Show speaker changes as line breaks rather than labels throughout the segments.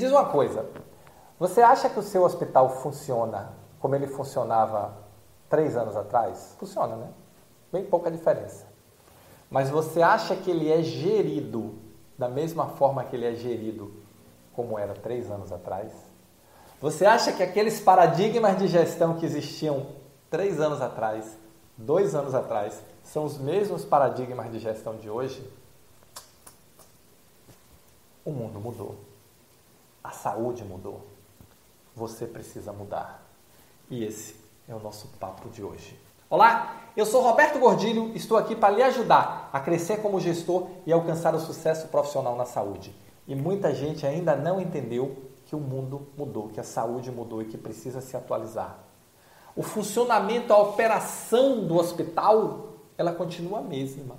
Diz uma coisa, você acha que o seu hospital funciona como ele funcionava três anos atrás? Funciona, né? Bem pouca diferença. Mas você acha que ele é gerido da mesma forma que ele é gerido como era três anos atrás? Você acha que aqueles paradigmas de gestão que existiam três anos atrás, dois anos atrás, são os mesmos paradigmas de gestão de hoje? O mundo mudou. A saúde mudou. Você precisa mudar. E esse é o nosso papo de hoje. Olá, eu sou Roberto Gordilho, estou aqui para lhe ajudar a crescer como gestor e alcançar o sucesso profissional na saúde. E muita gente ainda não entendeu que o mundo mudou, que a saúde mudou e que precisa se atualizar. O funcionamento, a operação do hospital, ela continua a mesma.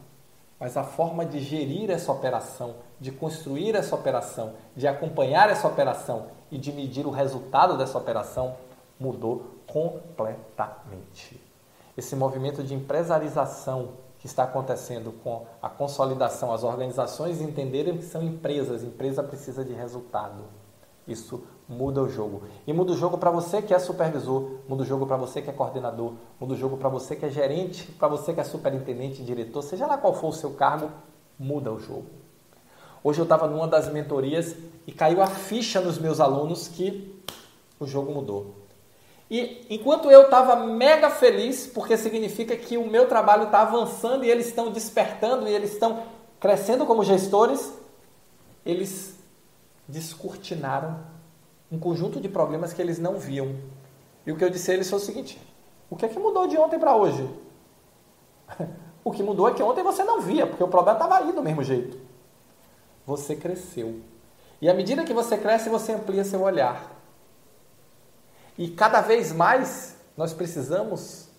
Mas a forma de gerir essa operação, de construir essa operação, de acompanhar essa operação e de medir o resultado dessa operação mudou completamente. Esse movimento de empresarização que está acontecendo com a consolidação, as organizações entenderem que são empresas, empresa precisa de resultado. Isso muda o jogo. E muda o jogo para você que é supervisor, muda o jogo para você que é coordenador, muda o jogo para você que é gerente, para você que é superintendente, diretor, seja lá qual for o seu cargo, muda o jogo. Hoje eu estava numa das mentorias e caiu a ficha nos meus alunos que o jogo mudou. E enquanto eu estava mega feliz, porque significa que o meu trabalho está avançando e eles estão despertando e eles estão crescendo como gestores, eles descortinaram um conjunto de problemas que eles não viam. E o que eu disse a eles foi o seguinte: o que é que mudou de ontem para hoje? o que mudou é que ontem você não via, porque o problema estava aí do mesmo jeito. Você cresceu. E à medida que você cresce, você amplia seu olhar. E cada vez mais nós precisamos,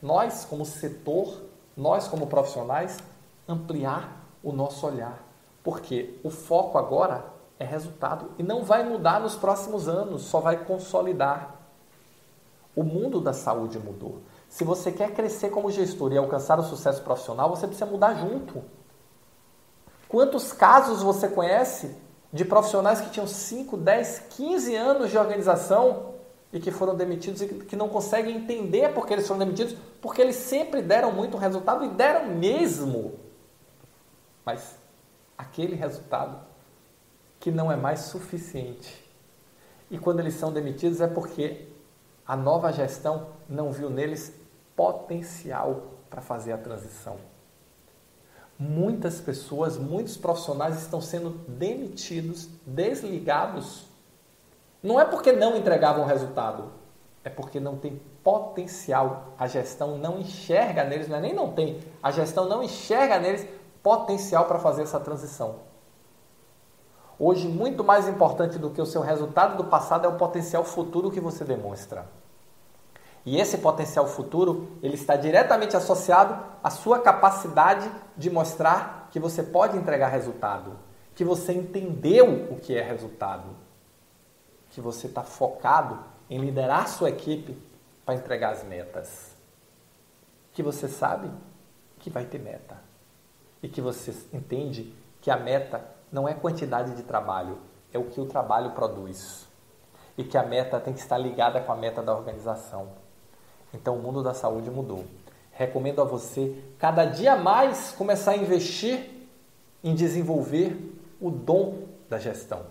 nós como setor, nós como profissionais, ampliar o nosso olhar. Porque o foco agora é resultado e não vai mudar nos próximos anos, só vai consolidar. O mundo da saúde mudou. Se você quer crescer como gestor e alcançar o sucesso profissional, você precisa mudar junto. Quantos casos você conhece de profissionais que tinham 5, 10, 15 anos de organização e que foram demitidos e que não conseguem entender por que eles foram demitidos, porque eles sempre deram muito resultado e deram mesmo. Mas aquele resultado que não é mais suficiente. E quando eles são demitidos é porque a nova gestão não viu neles potencial para fazer a transição. Muitas pessoas, muitos profissionais estão sendo demitidos, desligados. Não é porque não entregavam resultado, é porque não tem potencial. A gestão não enxerga neles, não é nem não tem, a gestão não enxerga neles potencial para fazer essa transição. Hoje, muito mais importante do que o seu resultado do passado é o potencial futuro que você demonstra. E esse potencial futuro, ele está diretamente associado à sua capacidade de mostrar que você pode entregar resultado, que você entendeu o que é resultado, que você está focado em liderar sua equipe para entregar as metas, que você sabe que vai ter meta e que você entende que a meta não é quantidade de trabalho, é o que o trabalho produz. E que a meta tem que estar ligada com a meta da organização. Então o mundo da saúde mudou. Recomendo a você cada dia mais começar a investir em desenvolver o dom da gestão,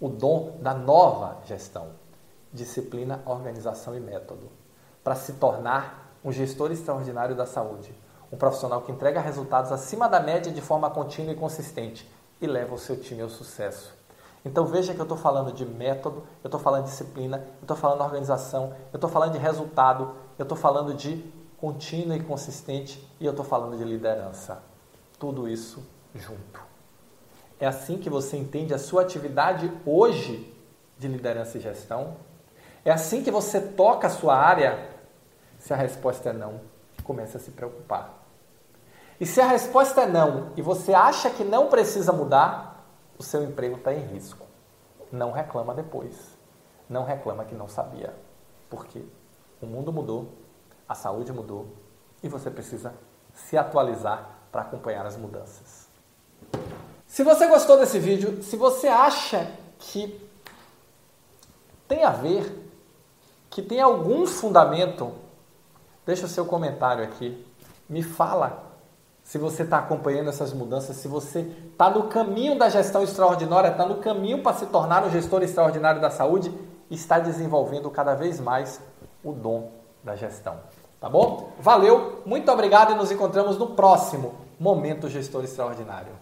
o dom da nova gestão, disciplina, organização e método, para se tornar um gestor extraordinário da saúde, um profissional que entrega resultados acima da média de forma contínua e consistente e leva o seu time ao sucesso. Então veja que eu estou falando de método, eu estou falando de disciplina, eu estou falando de organização, eu estou falando de resultado, eu estou falando de contínua e consistente e eu estou falando de liderança. Tudo isso junto. É assim que você entende a sua atividade hoje de liderança e gestão? É assim que você toca a sua área? Se a resposta é não, comece a se preocupar. E se a resposta é não e você acha que não precisa mudar, o seu emprego está em risco. Não reclama depois. Não reclama que não sabia. Porque o mundo mudou, a saúde mudou e você precisa se atualizar para acompanhar as mudanças. Se você gostou desse vídeo, se você acha que tem a ver, que tem algum fundamento, deixa o seu comentário aqui. Me fala se você está acompanhando essas mudanças, se você está no caminho da gestão extraordinária, está no caminho para se tornar um gestor extraordinário da saúde, está desenvolvendo cada vez mais o dom da gestão. Tá bom? Valeu, muito obrigado e nos encontramos no próximo Momento Gestor Extraordinário.